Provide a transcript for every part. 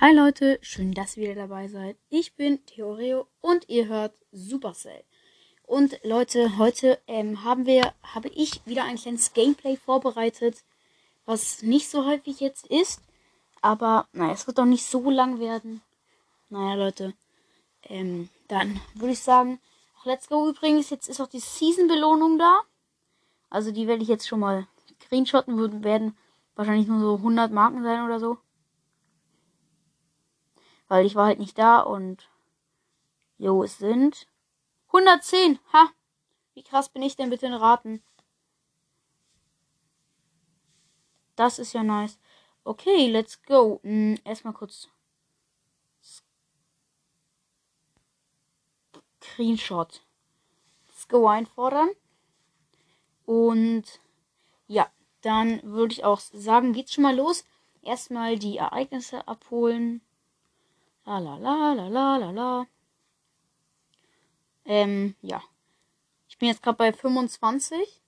Hi Leute, schön, dass ihr wieder dabei seid. Ich bin Theoreo und ihr hört Supercell. Und Leute, heute ähm, haben wir, habe ich wieder ein kleines Gameplay vorbereitet, was nicht so häufig jetzt ist, aber naja, es wird doch nicht so lang werden. Naja, Leute, ähm, dann würde ich sagen, ach, let's go übrigens, jetzt ist auch die Season-Belohnung da. Also die werde ich jetzt schon mal screenshotten, werden wahrscheinlich nur so 100 Marken sein oder so. Weil ich war halt nicht da und. Jo, es sind 110. Ha! Wie krass bin ich denn bitte in Raten? Das ist ja nice. Okay, let's go. Hm, erstmal kurz. Screenshot. Let's go einfordern. Und ja, dann würde ich auch sagen, geht's schon mal los. Erstmal die Ereignisse abholen. La la la la la la. Ähm, ja. Ich bin jetzt gerade bei 25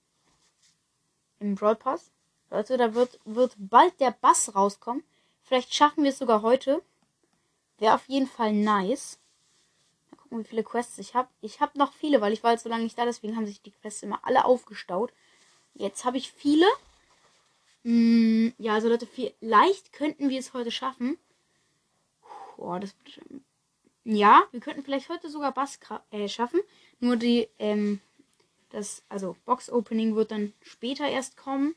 im Brawl Pass. Leute, da wird, wird bald der Bass rauskommen. Vielleicht schaffen wir es sogar heute. Wäre auf jeden Fall nice. Mal gucken, wie viele Quests ich habe. Ich habe noch viele, weil ich war jetzt so lange nicht da, deswegen haben sich die Quests immer alle aufgestaut. Jetzt habe ich viele. Hm, ja, also Leute, vielleicht könnten wir es heute schaffen. Boah, das Ja, wir könnten vielleicht heute sogar Bass äh, schaffen. Nur die, ähm, das, also Box Opening wird dann später erst kommen.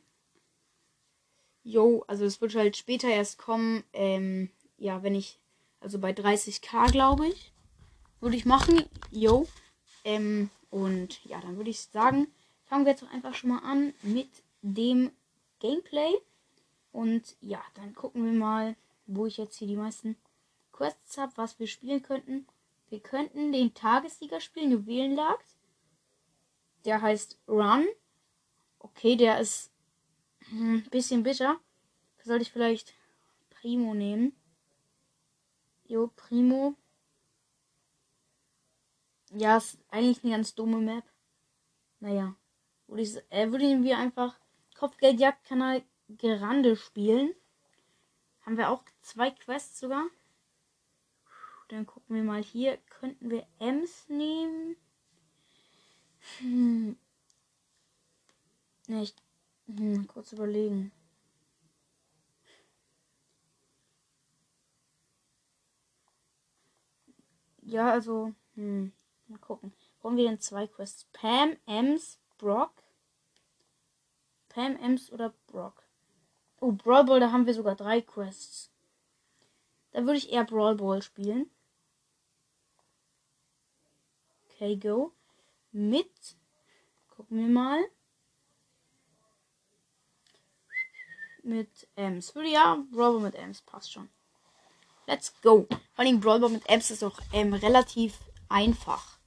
Jo, also es wird halt später erst kommen. Ähm, ja, wenn ich, also bei 30k glaube ich, würde ich machen. Jo. Ähm, und ja, dann würde ich sagen, fangen wir jetzt doch einfach schon mal an mit dem Gameplay. Und ja, dann gucken wir mal, wo ich jetzt hier die meisten Quests habe, was wir spielen könnten. Wir könnten den Tagessieger spielen, Juwelenjagd. Der heißt Run. Okay, der ist ein bisschen bitter. Sollte ich vielleicht Primo nehmen? Jo, Primo. Ja, ist eigentlich eine ganz dumme Map. Naja. Würde, ich, äh, würden wir einfach Kopfgeldjagdkanal Gerande spielen. Haben wir auch zwei Quests sogar. Dann gucken wir mal hier. Könnten wir Ems nehmen? Hm. Ne, ich. Hm, kurz überlegen. Ja, also. Hm. Mal gucken. Wollen wir denn zwei Quests? Pam, Ems, Brock. Pam, Ems oder Brock? Oh, Brawl Ball, da haben wir sogar drei Quests. Da würde ich eher Brawl Ball spielen. Okay, go. Mit. Gucken wir mal. Mit Ems. Ja, Brawl mit Ems passt schon. Let's go. Vor allem Brawl mit Ems ist auch ähm, relativ einfach.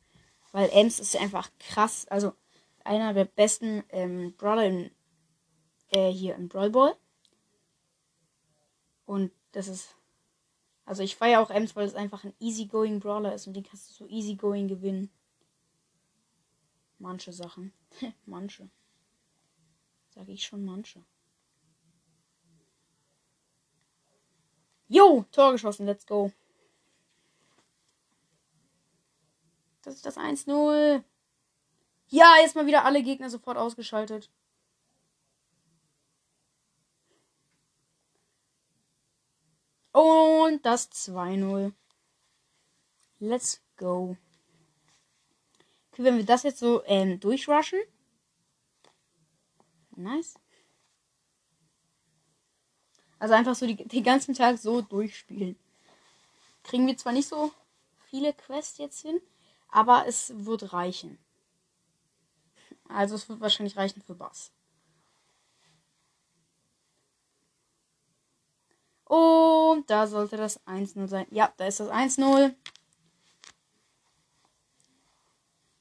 Weil Ems ist einfach krass. Also einer der besten ähm, Brawler in, äh, hier in Brawl. Und das ist. Also ich feiere auch Ems, weil es einfach ein easygoing Brawler ist und den kannst du so easygoing gewinnen. Manche Sachen. manche. Sage ich schon manche. Jo, Tor geschossen, let's go. Das ist das 1-0. Ja, jetzt mal wieder alle Gegner sofort ausgeschaltet. Und das 2-0. Let's go. Okay, wenn wir das jetzt so ähm, durchrushen. Nice. Also einfach so die, den ganzen Tag so durchspielen. Kriegen wir zwar nicht so viele Quests jetzt hin, aber es wird reichen. Also es wird wahrscheinlich reichen für Bass. Und da sollte das 1-0 sein. Ja, da ist das 1-0.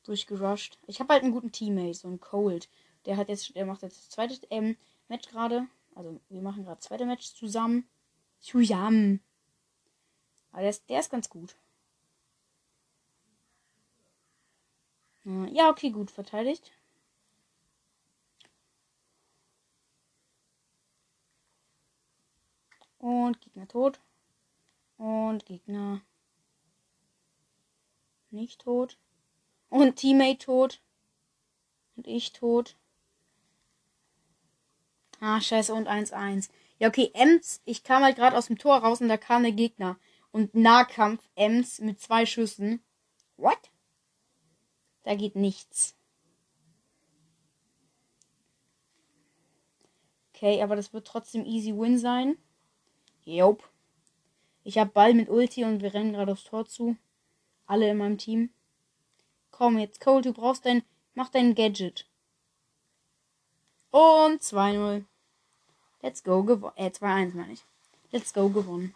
Durchgerusht. Ich habe halt einen guten Teammate, so einen Cold. Der hat jetzt, der macht jetzt das zweite ähm, Match gerade. Also wir machen gerade zweite Match zusammen. Zusammen. Aber der ist, der ist ganz gut. Ja, okay, gut verteidigt. Und Gegner tot. Und Gegner. Nicht tot. Und Teammate tot. Und ich tot. Ah, scheiße, und 1-1. Ja, okay, Ems, ich kam halt gerade aus dem Tor raus und da kam der Gegner. Und Nahkampf Ems mit zwei Schüssen. What? Da geht nichts. Okay, aber das wird trotzdem easy win sein. Jop. Ich habe Ball mit Ulti und wir rennen gerade aufs Tor zu. Alle in meinem Team. Komm jetzt, Cole, du brauchst dein. Mach dein Gadget. Und 2-0. Let's go gewonnen. Äh, 2-1 meine ich. Let's go gewonnen.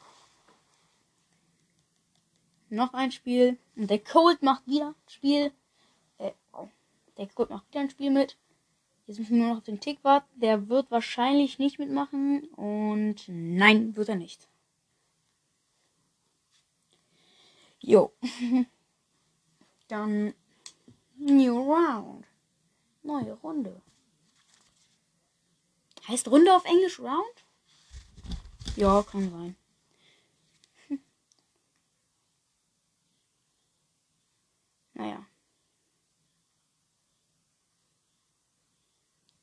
Noch ein Spiel. Und der Cold macht wieder ein Spiel. Äh, oh. Der Cold macht wieder ein Spiel mit. Jetzt müssen wir nur noch auf den Tick warten. Der wird wahrscheinlich nicht mitmachen. Und nein, wird er nicht. Jo. Dann New Round. Neue Runde. Heißt Runde auf Englisch Round? Ja, kann sein. naja.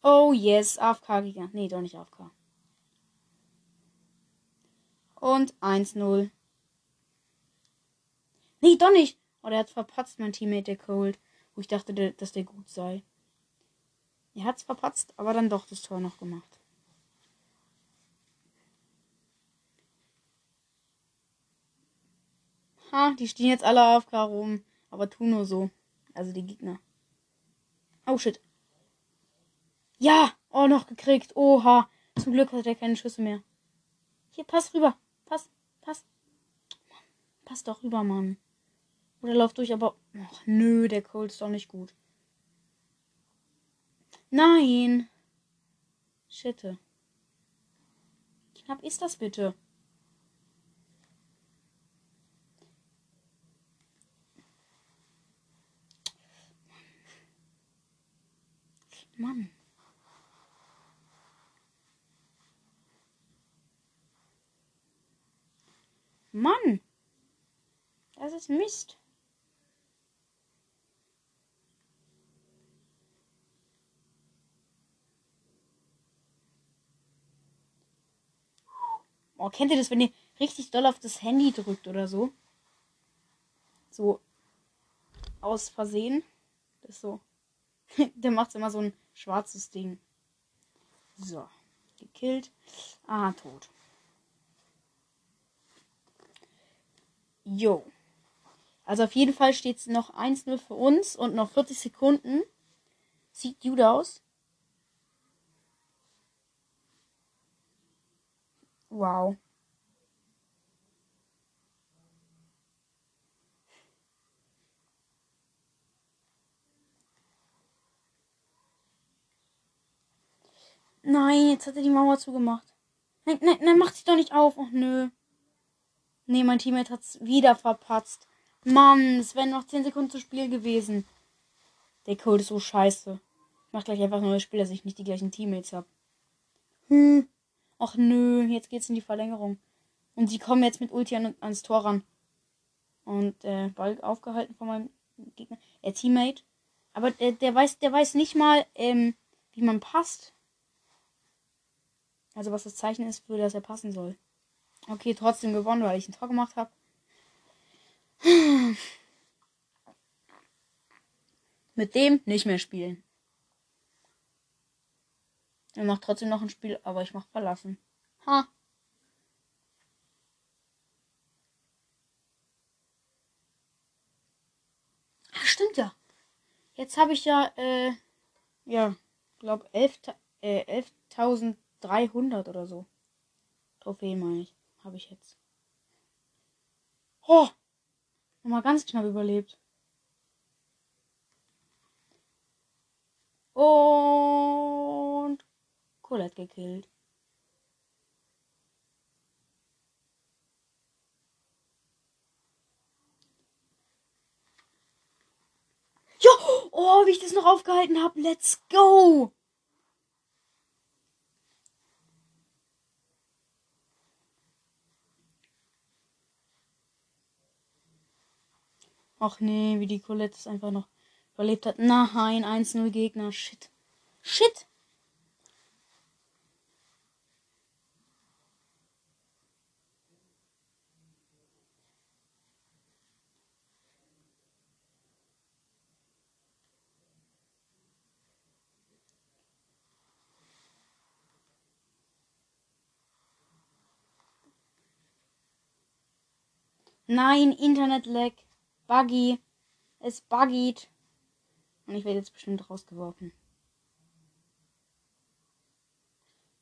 Oh yes, AFK Gigant. Nee, doch nicht AFK. Und 1-0. Nee, doch nicht. Oh, der hat verpatzt, mein Teammate, der Cold. Wo ich dachte, dass der gut sei. Er hat's verpatzt, aber dann doch das Tor noch gemacht. Ha, die stehen jetzt alle auf K rum. Aber tu nur so. Also die Gegner. Oh shit. Ja! Oh, noch gekriegt. Oha. Zum Glück hat er keine Schüsse mehr. Hier, pass rüber. Pass, pass. Pass doch rüber, Mann. Oder lauf durch, aber. Ach, nö, der Cold ist doch nicht gut. Nein. Schitte. Knapp ist das bitte. Mann. Mann. Das ist Mist. Oh, kennt ihr das, wenn ihr richtig doll auf das Handy drückt oder so? So aus Versehen. Das so. Der macht immer so ein schwarzes Ding. So. Gekillt. Ah, tot. Jo. Also auf jeden Fall steht es noch 1-0 für uns und noch 40 Sekunden. Sieht gut aus. Wow. Nein, jetzt hat er die Mauer zugemacht. Nein, nein, nein, macht sich doch nicht auf. Och nö. Nee, mein Teammate hat's wieder verpatzt. Mann, es wären noch 10 Sekunden zu Spiel gewesen. Der Code ist so scheiße. Ich mach gleich einfach ein neues Spiel, dass ich nicht die gleichen Teammates hab. Hm. Ach nö, jetzt geht's in die Verlängerung. Und sie kommen jetzt mit Ulti an, ans Tor ran. Und äh, Ball aufgehalten von meinem Gegner. Der Teammate. Aber der, der weiß, der weiß nicht mal, ähm, wie man passt. Also was das Zeichen ist, für das er passen soll. Okay, trotzdem gewonnen, weil ich ein Tor gemacht habe. Mit dem nicht mehr spielen. Er macht trotzdem noch ein Spiel, aber ich mach verlassen. Ha. Ach, stimmt ja. Jetzt habe ich ja, äh, ja, glaube 11.300 äh, 11 oder so. Trophäen meine ich. Habe ich jetzt. Oh! Nochmal ganz knapp überlebt. Und Colette gekillt. Ja! Oh, wie ich das noch aufgehalten habe. Let's go! Ach nee, wie die Colette es einfach noch überlebt hat. Nein, 1-0 Gegner. Shit. Shit. Nein, Internet-Lag. Buggy. Es buggied. Und ich werde jetzt bestimmt rausgeworfen.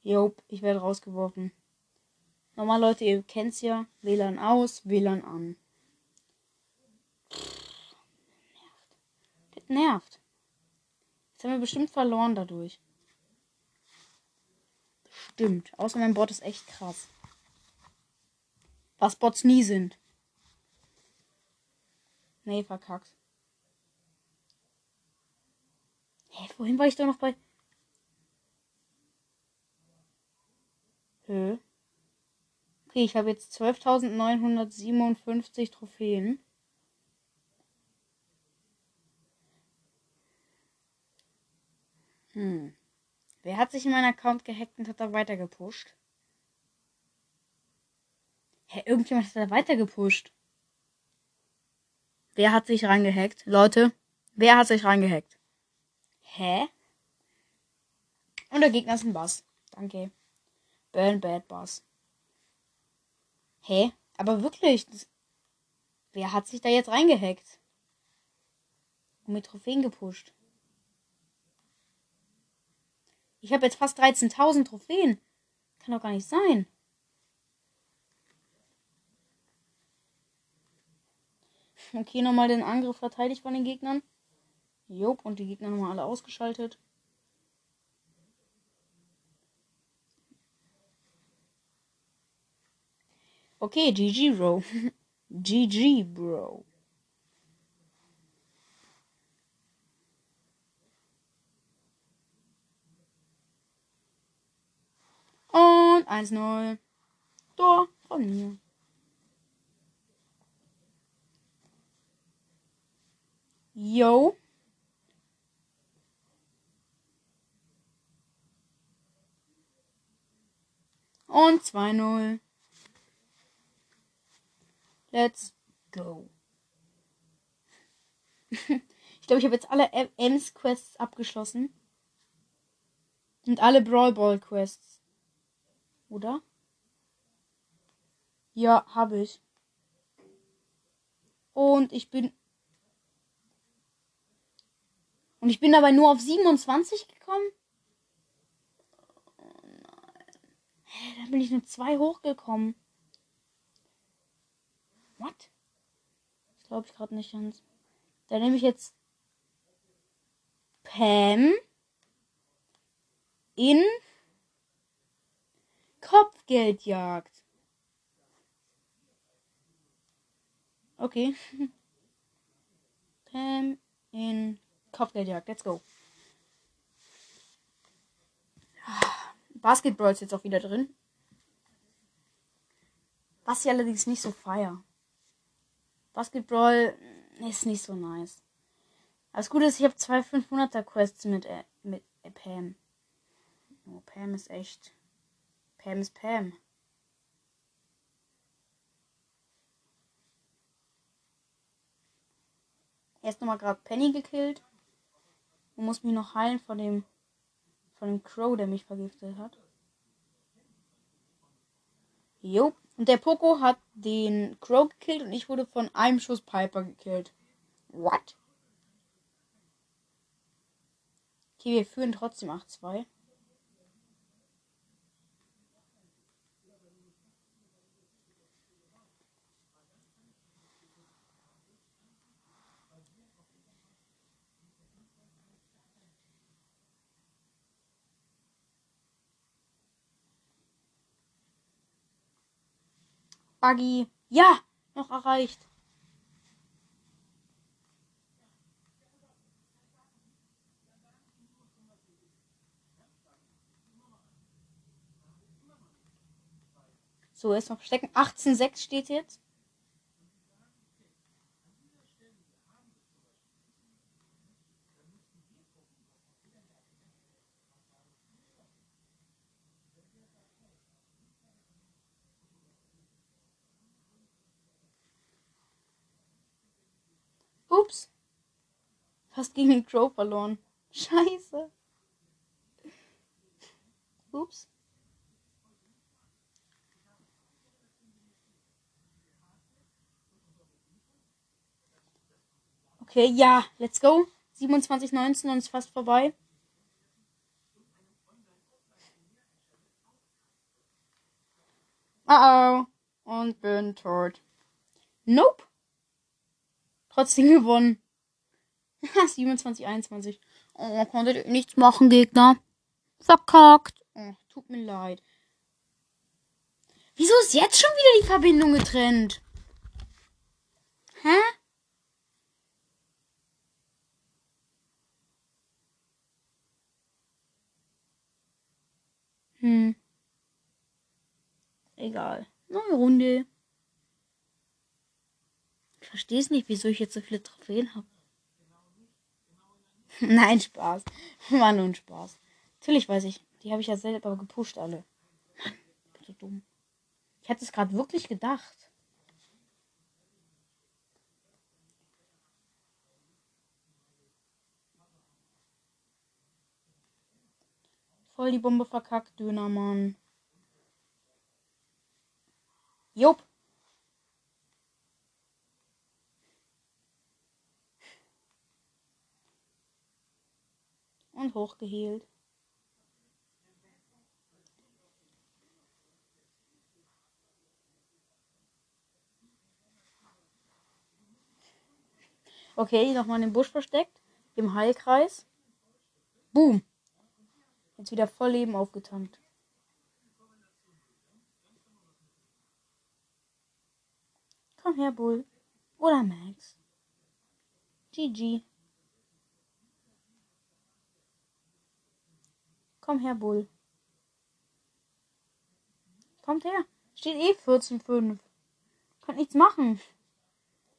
Jop, ich werde rausgeworfen. Normal, Leute, ihr kennt's ja. WLAN aus, WLAN an. nervt. Das nervt. Jetzt haben wir bestimmt verloren dadurch. Stimmt. Außer mein Bot ist echt krass. Was Bots nie sind. Nee, verkackt. Hä, vorhin war ich doch noch bei. Hä? Okay, ich habe jetzt 12.957 Trophäen. Hm. Wer hat sich in meinen Account gehackt und hat da weiter gepusht? Hä, irgendjemand hat da weiter gepusht. Wer hat sich reingehackt? Leute, wer hat sich reingehackt? Hä? Und der Gegner ist ein Bass. Danke. Burn Bad Bass. Hä? Aber wirklich, das, wer hat sich da jetzt reingehackt? Und mit Trophäen gepusht. Ich habe jetzt fast 13.000 Trophäen. Kann doch gar nicht sein. Okay, nochmal den Angriff verteidigt von den Gegnern. Jop, und die Gegner nochmal alle ausgeschaltet. Okay, GG, Bro. GG, Bro. Und 1-0. Tor von mir. Yo. Und 2-0. Let's go. ich glaube, ich habe jetzt alle Ems Quests abgeschlossen. Und alle Brawl Ball Quests. Oder? Ja, habe ich. Und ich bin und ich bin dabei nur auf 27 gekommen. Oh nein. Hä, da bin ich nur zwei hochgekommen. What? Das glaube ich gerade nicht ganz. Da nehme ich jetzt Pam in Kopfgeldjagd. Okay. Pam in Kopfgeldjagd, let's go. Basketball ist jetzt auch wieder drin. Was ich allerdings nicht so feier. Basketball ist nicht so nice. Das Gute ist, ich habe zwei 500er Quests mit, äh, mit Pam. Oh, Pam ist echt. Pam ist Pam. Erst nochmal gerade Penny gekillt. Und muss mich noch heilen von dem von dem Crow, der mich vergiftet hat. Jo. Und der Poco hat den Crow gekillt und ich wurde von einem Schuss Piper gekillt. What? Okay, wir führen trotzdem 8-2. Buggy. Ja, noch erreicht. So, erstmal verstecken. 18,6 steht jetzt. Fast gegen den Crow verloren. Scheiße. Ups. Okay, ja, let's go. 27, 19 und ist fast vorbei. Uh oh. Und bin tot. Nope. Trotzdem gewonnen. 27, 21. Oh, konntet nichts machen, Gegner. Verkackt. Oh, tut mir leid. Wieso ist jetzt schon wieder die Verbindung getrennt? Hä? Hm. Egal. Neue Runde. Ich verstehe es nicht, wieso ich jetzt so viele Trophäen habe. Nein, Spaß. War nur ein Spaß. Natürlich weiß ich. Die habe ich ja selber gepusht alle. Mann, ich bin so dumm. Ich hatte es gerade wirklich gedacht. Voll die Bombe verkackt, Dönermann. Jupp. Und hochgehielt. Okay, nochmal in den Busch versteckt. Im Heilkreis. Boom. Jetzt wieder voll Leben aufgetankt. Komm her, Bull. Oder Max. GG. Komm her, Bull. Kommt her. Steht eh 14,5. Könnt nichts machen.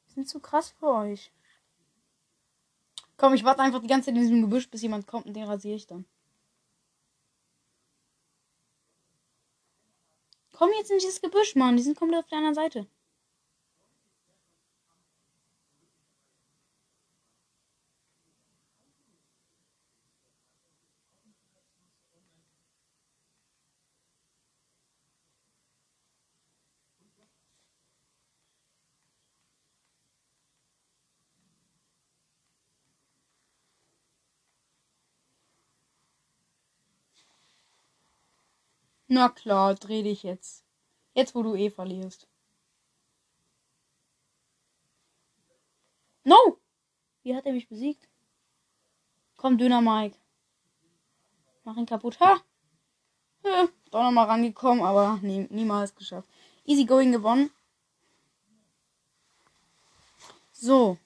Sind zu krass für euch. Komm, ich warte einfach die ganze Zeit in diesem Gebüsch, bis jemand kommt und den rasiere ich dann. Komm jetzt in dieses Gebüsch, Mann. Die sind komplett auf der anderen Seite. Na klar, dreh dich jetzt. Jetzt, wo du eh verlierst. No! Wie hat er mich besiegt? Komm, Döner Mike. Mach ihn kaputt. Ha! Ja, doch nochmal rangekommen, aber nie, niemals geschafft. Easy going gewonnen. So.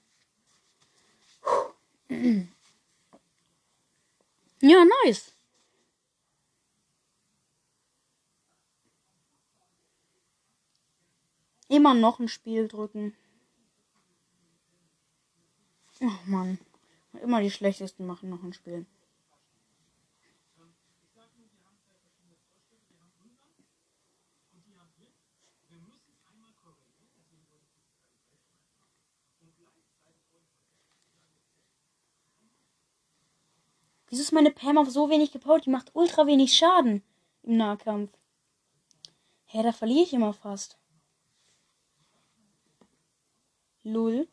Ja, nice. Immer noch ein Spiel drücken. Ach man. Immer die schlechtesten machen noch ein Spiel. Wieso ist meine Pam auf so wenig gebaut? Die macht ultra wenig Schaden im Nahkampf. Hä, da verliere ich immer fast. Lull.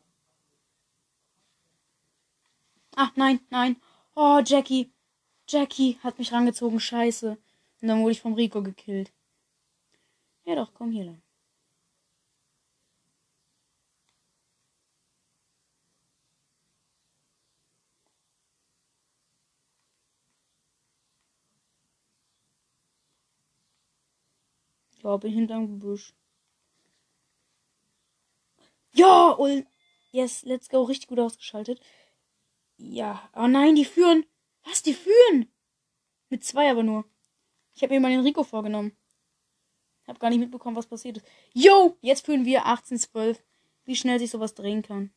Ach nein, nein. Oh, Jackie. Jackie hat mich rangezogen. Scheiße. Und dann wurde ich vom Rico gekillt. Ja doch, komm hier lang. Ja, bin hinterm Gebüsch. Ja, und yes, let's go. Richtig gut ausgeschaltet. Ja. Oh nein, die führen. Was, die führen? Mit zwei aber nur. Ich habe mir mal den Rico vorgenommen. Hab gar nicht mitbekommen, was passiert ist. Yo, jetzt führen wir 18-12. Wie schnell sich sowas drehen kann.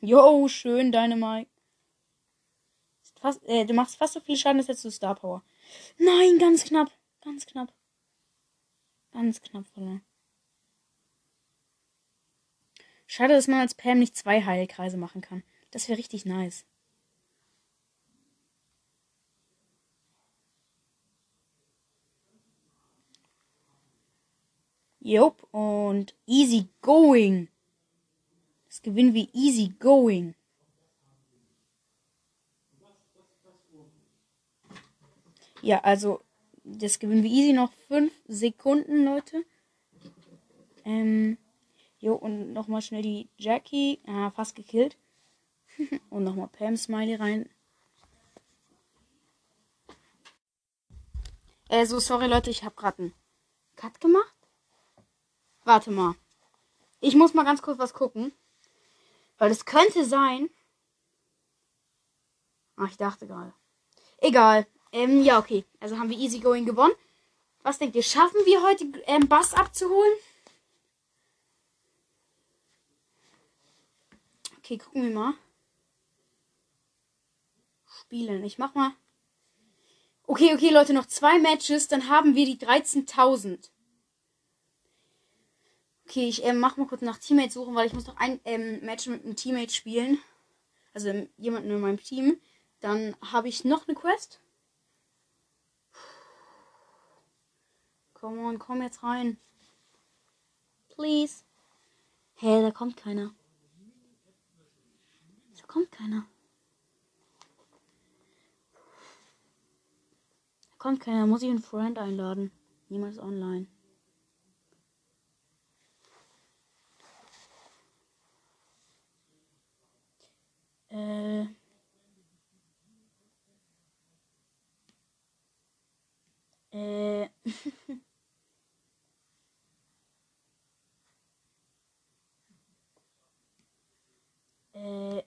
Yo, schön, deine Mike. Fast, äh, du machst fast so viel Schaden, als hättest du Star Power. Nein, ganz knapp. Ganz knapp. Ganz knapp verloren. Schade, dass man als Pam nicht zwei Heilkreise machen kann. Das wäre richtig nice. Jupp, und easy going. Das gewinnen wir easy going. Ja, also, das gewinnen wir easy noch fünf Sekunden, Leute. Ähm, jo, und nochmal schnell die Jackie. Ah, fast gekillt. und nochmal Pam Smiley rein. Äh, so, sorry Leute, ich habe gerade einen Cut gemacht. Warte mal. Ich muss mal ganz kurz was gucken. Weil es könnte sein. Ach, ich dachte gerade. Egal. Ähm, ja, okay. Also haben wir Easygoing gewonnen. Was denkt ihr? Schaffen wir heute ähm, Bass abzuholen? Okay, gucken wir mal. Spielen. Ich mach mal. Okay, okay, Leute, noch zwei Matches, dann haben wir die 13.000. Okay, ich ähm, mach mal kurz nach Teammates suchen, weil ich muss noch ein ähm, Match mit einem Teammate spielen. Also ähm, jemanden in meinem Team. Dann habe ich noch eine Quest. Komm on, komm jetzt rein. Please. Hä, hey, da kommt keiner. Da kommt keiner. Da kommt keiner. Muss ich einen Friend einladen. Niemals online. Äh. Äh. äh.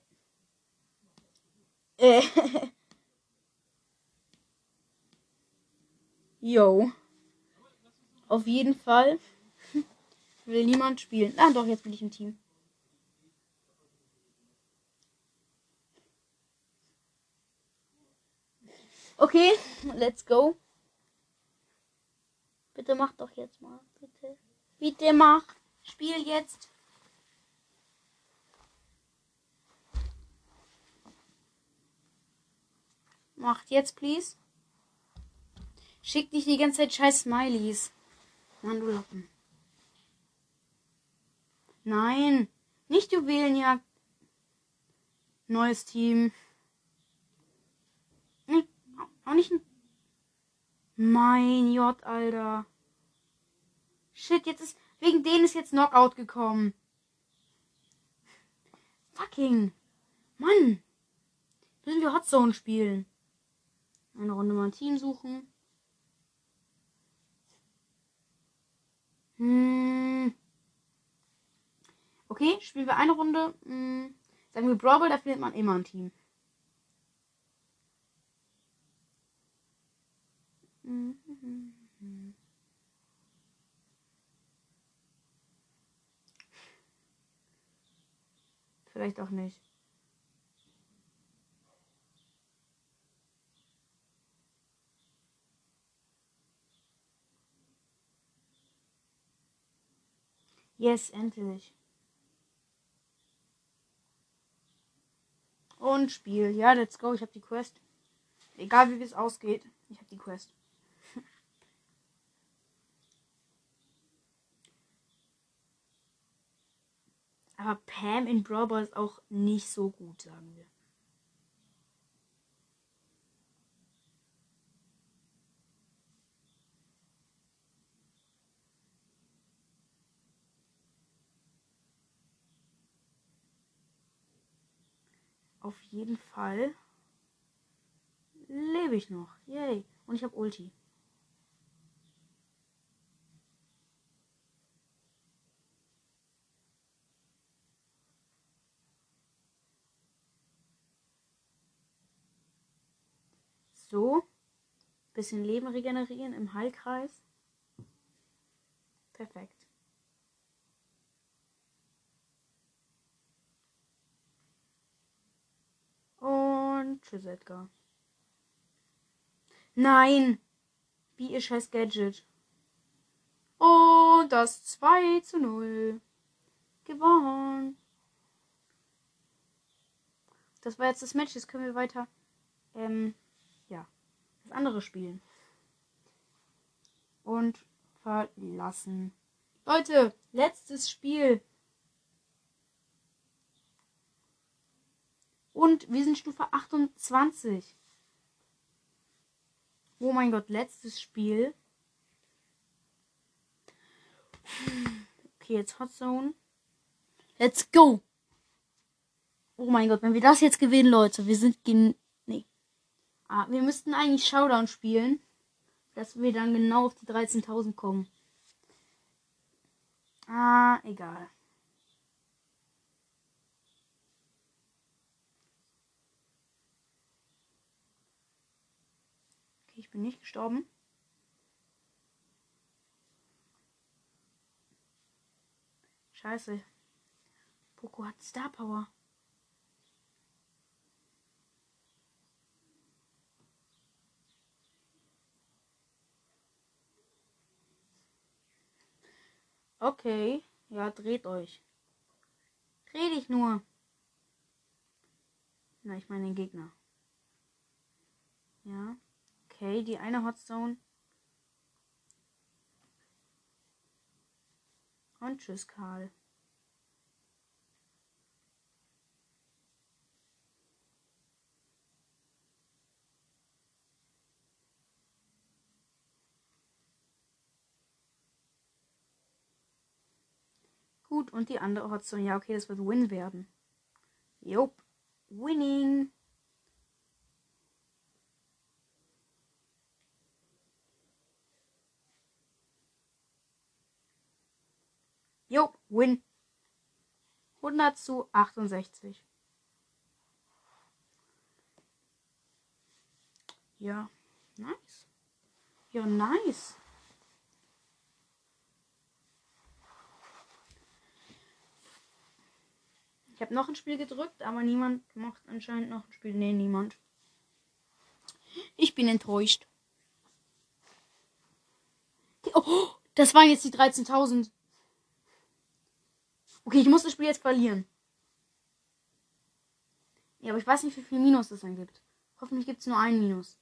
Äh. Auf jeden Fall will niemand spielen. Ah, doch, jetzt bin ich im Team. Okay, let's go. Bitte mach doch jetzt mal. Bitte. Bitte mach. Spiel jetzt. Macht jetzt, please. Schick nicht die ganze Zeit scheiß Smileys. Mann, du Lappen. Nein. Nicht Juwelenjagd. Neues Team. Auch nicht ein. Mein J, Alter. Shit, jetzt ist. Wegen denen ist jetzt Knockout gekommen. Fucking. Mann. Müssen wir Hotzone spielen. Eine Runde mal ein Team suchen. Hm. Okay, spielen wir eine Runde. Hm. Sagen wir Brawl, da findet man immer ein Team. Vielleicht auch nicht. Yes, endlich. Und Spiel. Ja, let's go. Ich habe die Quest. Egal wie es ausgeht. Ich habe die Quest. Aber Pam in Brawl Ball ist auch nicht so gut, sagen wir. Auf jeden Fall lebe ich noch. Yay. Und ich habe Ulti. So. Bisschen Leben regenerieren im Heilkreis. Perfekt. Und tschüss, Edgar. Nein! Wie ihr scheiß Gadget. Und das 2 zu 0. Gewonnen. Das war jetzt das Match. Jetzt können wir weiter, ähm, ja, das andere spielen. Und verlassen. Leute, letztes Spiel. Und wir sind Stufe 28. Oh mein Gott, letztes Spiel. Okay, jetzt Hot Zone. Let's go. Oh mein Gott, wenn wir das jetzt gewinnen, Leute, wir sind gen nee. Ah, wir müssten eigentlich Showdown spielen, dass wir dann genau auf die 13.000 kommen. Ah, egal. Okay, ich bin nicht gestorben. Scheiße. Poco hat Star Power. Okay. Ja, dreht euch. Dreh dich nur. Na, ich meine den Gegner. Ja. Okay, die eine Hotzone. Und tschüss, Karl. Gut, und die andere Hotzone. Ja, okay, das wird Win werden. Jop. Winning. Jo, win. 100 zu 68. Ja, nice. Ja, nice. Ich habe noch ein Spiel gedrückt, aber niemand macht anscheinend noch ein Spiel. Nee, niemand. Ich bin enttäuscht. Oh, das waren jetzt die 13.000. Okay, ich muss das Spiel jetzt verlieren. Ja, aber ich weiß nicht, wie viel Minus es dann gibt. Hoffentlich gibt es nur ein Minus.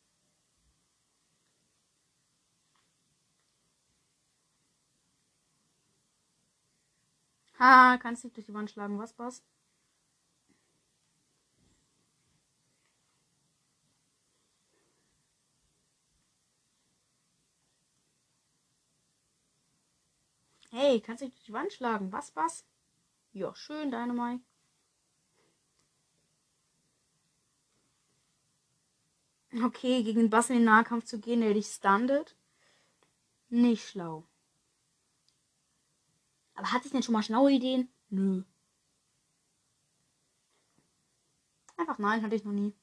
Ha, kannst nicht durch die Wand schlagen. Was, was? Hey, kannst dich durch die Wand schlagen. Was, was? Ja, schön, Dynamite. Okay, gegen Bass in den Nahkampf zu gehen, der dich standet. Nicht schlau. Aber hatte ich denn schon mal schlaue Ideen? Nö. Einfach nein, hatte ich noch nie.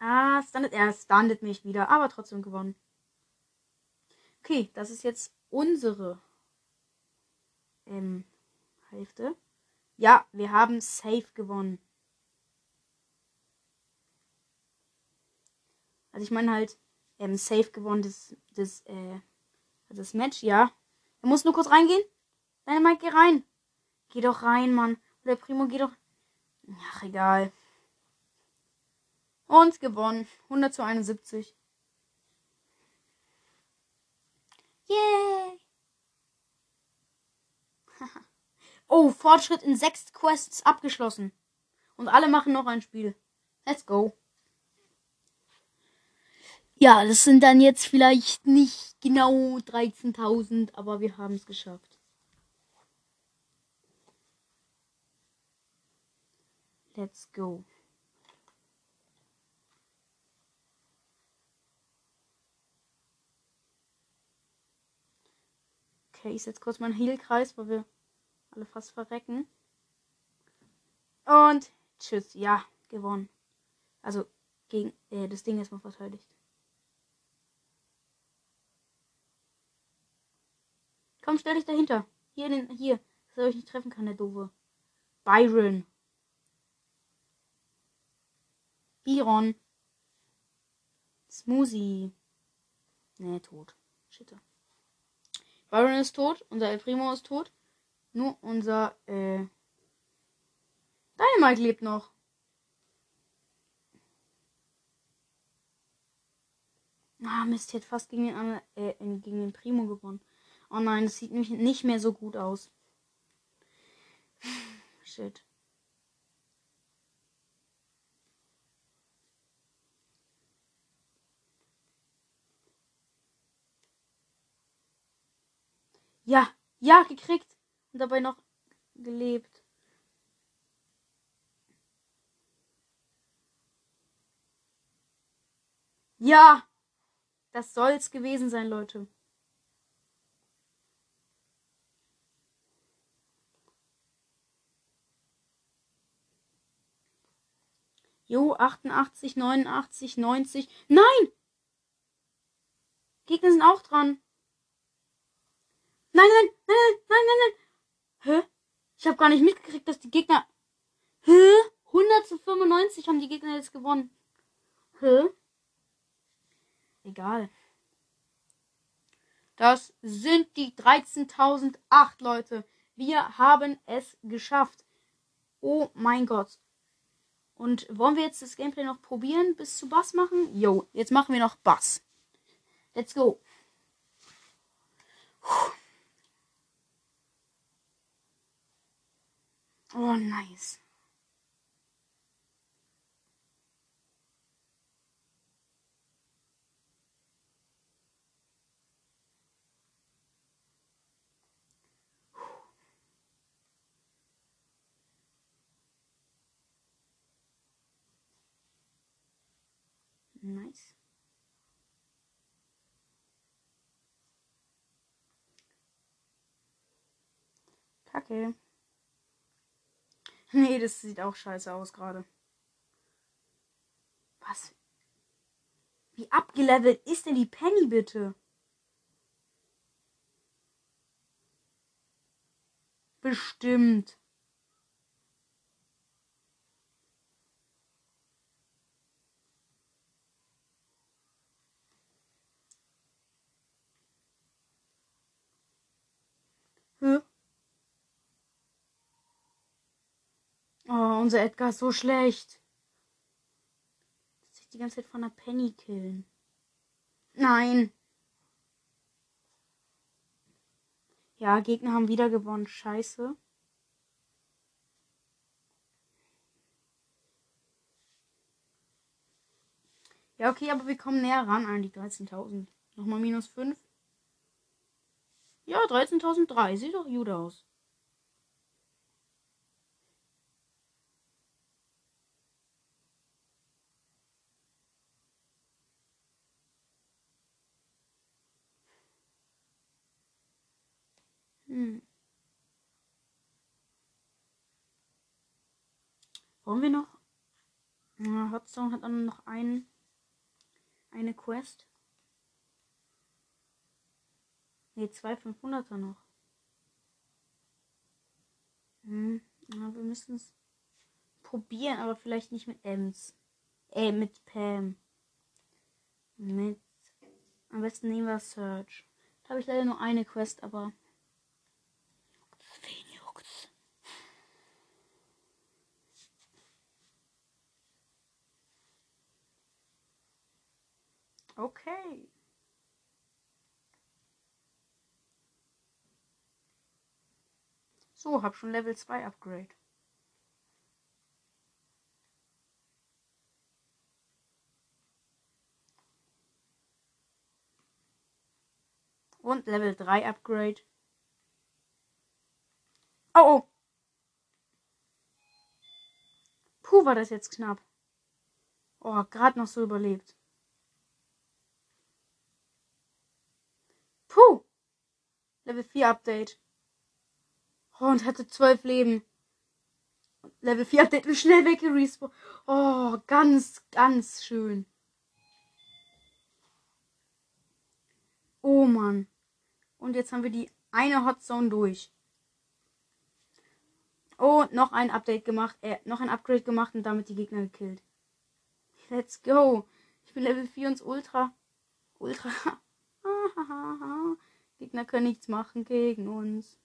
Ah, standet, er standet mich wieder, aber trotzdem gewonnen. Okay, das ist jetzt unsere ähm, Hälfte. Ja, wir haben safe gewonnen. Also ich meine halt, ähm, safe gewonnen, das, das, äh, das Match, ja. Er muss nur kurz reingehen. Deine Mike, geh rein. Geh doch rein, Mann. Oder Primo, geh doch. Ach, egal. Und gewonnen. 100 zu 71. oh, Fortschritt in sechs Quests abgeschlossen. Und alle machen noch ein Spiel. Let's go. Ja, das sind dann jetzt vielleicht nicht genau 13.000, aber wir haben es geschafft. Let's go. Okay, ich setze kurz meinen Heelkreis, weil wir alle fast verrecken. Und tschüss. Ja, gewonnen. Also gegen äh, das Ding erstmal verteidigt. Komm, stell dich dahinter. Hier, den, hier. Dass er euch nicht treffen kann, der Doofe. Byron. Biron. Smoothie. Nee, tot. Shit. Byron ist tot, unser El Primo ist tot. Nur unser äh, Dynamite lebt noch. Ah, Mist, jetzt fast gegen den, äh, gegen den Primo gewonnen. Oh nein, das sieht nämlich nicht mehr so gut aus. Shit. Ja, ja, gekriegt. Und dabei noch gelebt. Ja, das soll's gewesen sein, Leute. Jo, 88, 89, 90. Nein! Gegner sind auch dran. Nein, nein, nein, nein, nein, nein, nein. Hä? Ich habe gar nicht mitgekriegt, dass die Gegner. Hä? 100 zu 95 haben die Gegner jetzt gewonnen. Hä? Egal. Das sind die 13.008 Leute. Wir haben es geschafft. Oh mein Gott. Und wollen wir jetzt das Gameplay noch probieren bis zu Bass machen? Jo, jetzt machen wir noch Bass. Let's go. Puh. Oh, nice. Nice. Kacke. Nee, das sieht auch scheiße aus gerade. Was? Wie abgelevelt ist denn die Penny bitte? Bestimmt. Hä? Oh, unser Edgar ist so schlecht. Sich die ganze Zeit von der Penny killen. Nein. Ja, Gegner haben wieder gewonnen. Scheiße. Ja, okay, aber wir kommen näher ran an die 13.000. Nochmal minus 5. Ja, 13.003. Sieht doch gut aus. Hm. Wollen wir noch? Ja, Hotstone hat dann noch ein, eine Quest. Ne, zwei 500er noch. Hm, ja, wir müssen es probieren, aber vielleicht nicht mit Ems. Äh, mit Pam. Mit. Am besten nehmen wir Search. Da habe ich leider nur eine Quest, aber Okay. So, hab schon Level 2 Upgrade. Und Level 3 Upgrade. Oh, oh. Puh, war das jetzt knapp. Oh, gerade noch so überlebt. Puh. Level 4 Update. Oh, und hatte 12 Leben. Level 4 Update und schnell weggerespawnt. Oh, ganz, ganz schön. Oh Mann. Und jetzt haben wir die eine Hotzone durch. Oh, noch ein Update gemacht, äh, noch ein Upgrade gemacht und damit die Gegner gekillt. Let's go. Ich bin Level 4 und Ultra. Ultra. Gegner können nichts machen gegen uns.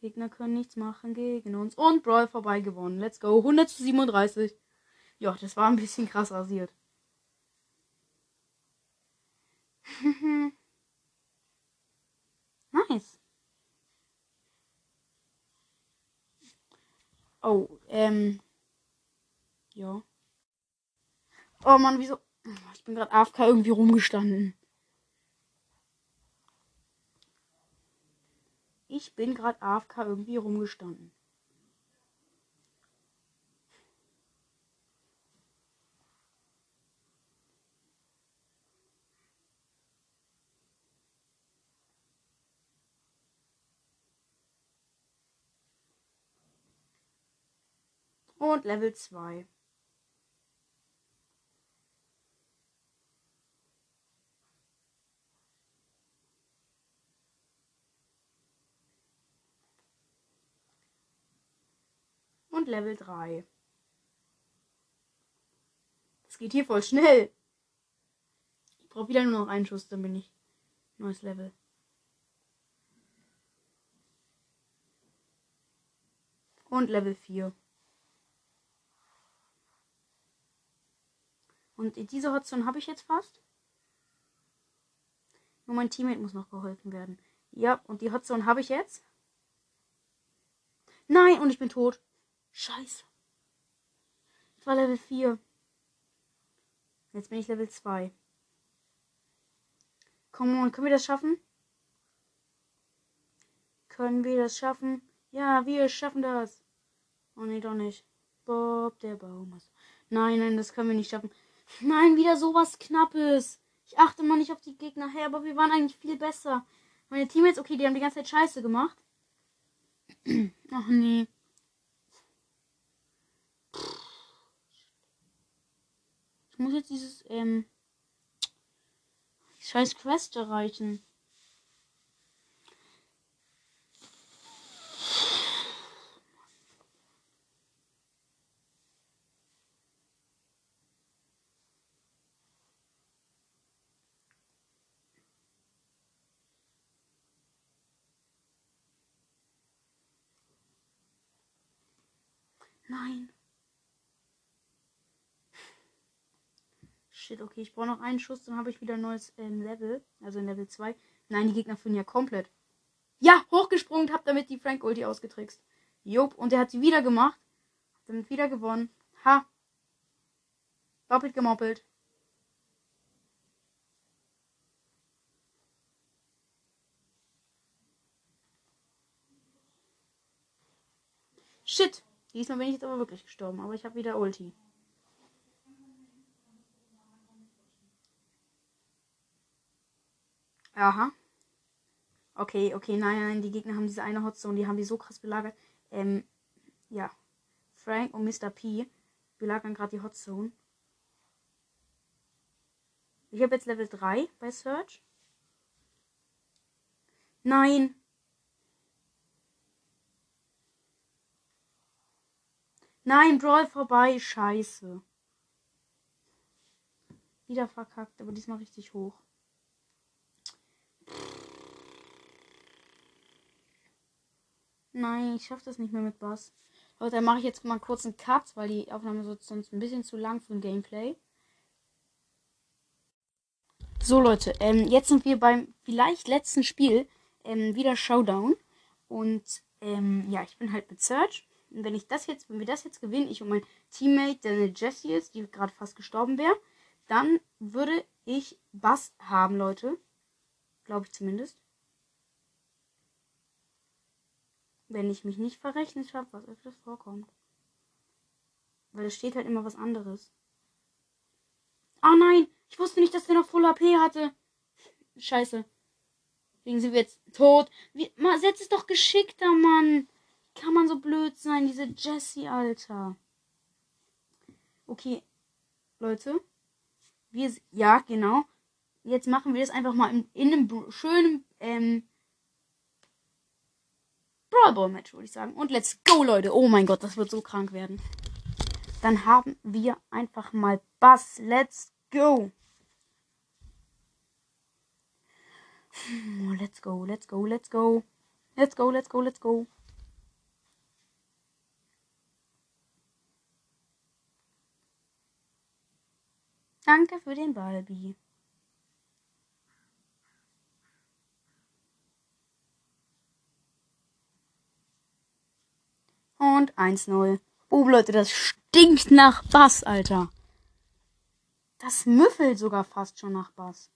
Gegner können nichts machen gegen uns. Und Brawl vorbei gewonnen. Let's go. 100 zu 37. Ja, das war ein bisschen krass rasiert. nice. Oh, ähm. Ja. Oh Mann, wieso? Ich bin gerade AFK irgendwie rumgestanden. Ich bin gerade AFK irgendwie rumgestanden. Und Level 2. Und Level 3. Das geht hier voll schnell. Ich brauche wieder nur noch einen Schuss, dann bin ich. Neues Level. Und Level 4. Und diese Hotzone habe ich jetzt fast. Nur mein Teammate muss noch geholfen werden. Ja, und die Hotzone habe ich jetzt. Nein, und ich bin tot. Scheiße. Ich war Level 4. Jetzt bin ich Level 2. Komm on, können wir das schaffen? Können wir das schaffen? Ja, wir schaffen das. Oh nee, doch nicht. Bob, der Baum. Nein, nein, das können wir nicht schaffen. Nein, wieder sowas Knappes. Ich achte mal nicht auf die Gegner her, aber wir waren eigentlich viel besser. Meine Teammates, okay, die haben die ganze Zeit Scheiße gemacht. Ach nee. Ich muss jetzt dieses, ähm, scheiß Quest erreichen. Nein. Shit, okay, ich brauche noch einen Schuss, dann habe ich wieder ein neues ähm, Level. Also in Level 2. Nein, die Gegner führen ja komplett. Ja, hochgesprungen, hab damit die Frank Ulti ausgetrickst. Jupp, und er hat sie wieder gemacht. Hab damit wieder gewonnen. Ha. Doppelt gemoppelt. Shit. Diesmal bin ich jetzt aber wirklich gestorben, aber ich habe wieder Ulti. Aha. Okay, okay, nein, nein, die Gegner haben diese eine Hotzone, die haben die so krass belagert. Ähm, ja. Frank und Mr. P belagern gerade die Hotzone. Ich habe jetzt Level 3 bei Search. Nein. Nein, Brawl vorbei. Scheiße. Wieder verkackt, aber diesmal richtig hoch. Nein, ich schaffe das nicht mehr mit Boss. Leute, dann mache ich jetzt mal kurz einen Cut, weil die Aufnahme sonst ein bisschen zu lang für ein Gameplay. So Leute, ähm, jetzt sind wir beim vielleicht letzten Spiel ähm, wieder Showdown. Und ähm, ja, ich bin halt mit Search. Und wenn ich das jetzt, wenn wir das jetzt gewinnen, ich und mein Teammate, der eine Jessie ist, die gerade fast gestorben wäre, dann würde ich Bass haben, Leute. Glaube ich zumindest. Wenn ich mich nicht verrechnet habe, was öfters vorkommt. Weil es steht halt immer was anderes. Oh nein! Ich wusste nicht, dass der noch Full AP hatte. Scheiße. Deswegen sind wir jetzt tot. Wie, man, setz es doch geschickter, Mann kann man so blöd sein? Diese Jessie, Alter. Okay, Leute. Wir, ja, genau. Jetzt machen wir das einfach mal in, in einem schönen ähm, Brawl Ball Match, würde ich sagen. Und let's go, Leute. Oh mein Gott, das wird so krank werden. Dann haben wir einfach mal Bass. Let's go. Oh, let's go, let's go, let's go. Let's go, let's go, let's go. Danke für den Balbi. Und 1-0. Oh, Leute, das stinkt nach Bass, Alter. Das müffelt sogar fast schon nach Bass.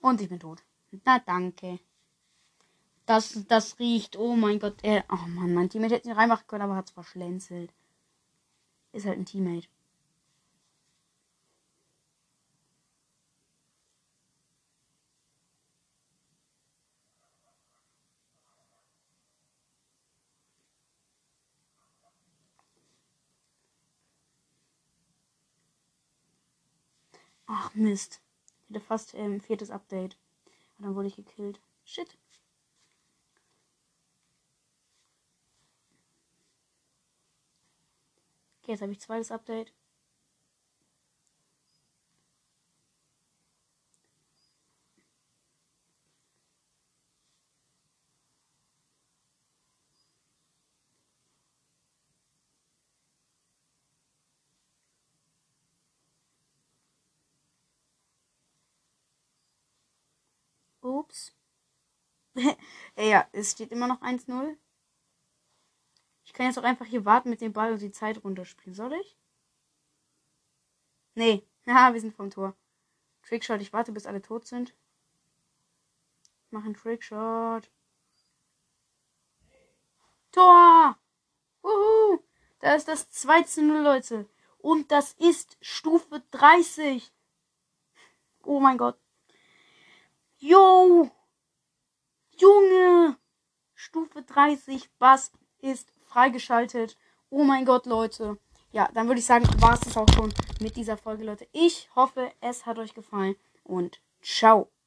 Und ich bin tot. Na, danke. Das, das riecht. Oh mein Gott. Er, oh Mann, mein Teammate hätte ihn reinmachen können, aber hat es verschlänzelt. Ist halt ein Teammate. Ach Mist. Ich hatte fast ähm, viertes Update. Und dann wurde ich gekillt. Shit. Okay, jetzt habe ich zweites Update. Ups. ja, es steht immer noch 1-0. Ich kann jetzt auch einfach hier warten mit dem Ball und die Zeit runterspielen. Soll ich? Nee. Haha, wir sind vom Tor. Trickshot. Ich warte, bis alle tot sind. Mach einen Trickshot. Tor! Uhu! Da ist das 2 zu 0, Leute. Und das ist Stufe 30. Oh mein Gott. Jo! Junge! Stufe 30 Bass ist freigeschaltet. Oh mein Gott, Leute. Ja, dann würde ich sagen, war es das auch schon mit dieser Folge, Leute. Ich hoffe, es hat euch gefallen und ciao.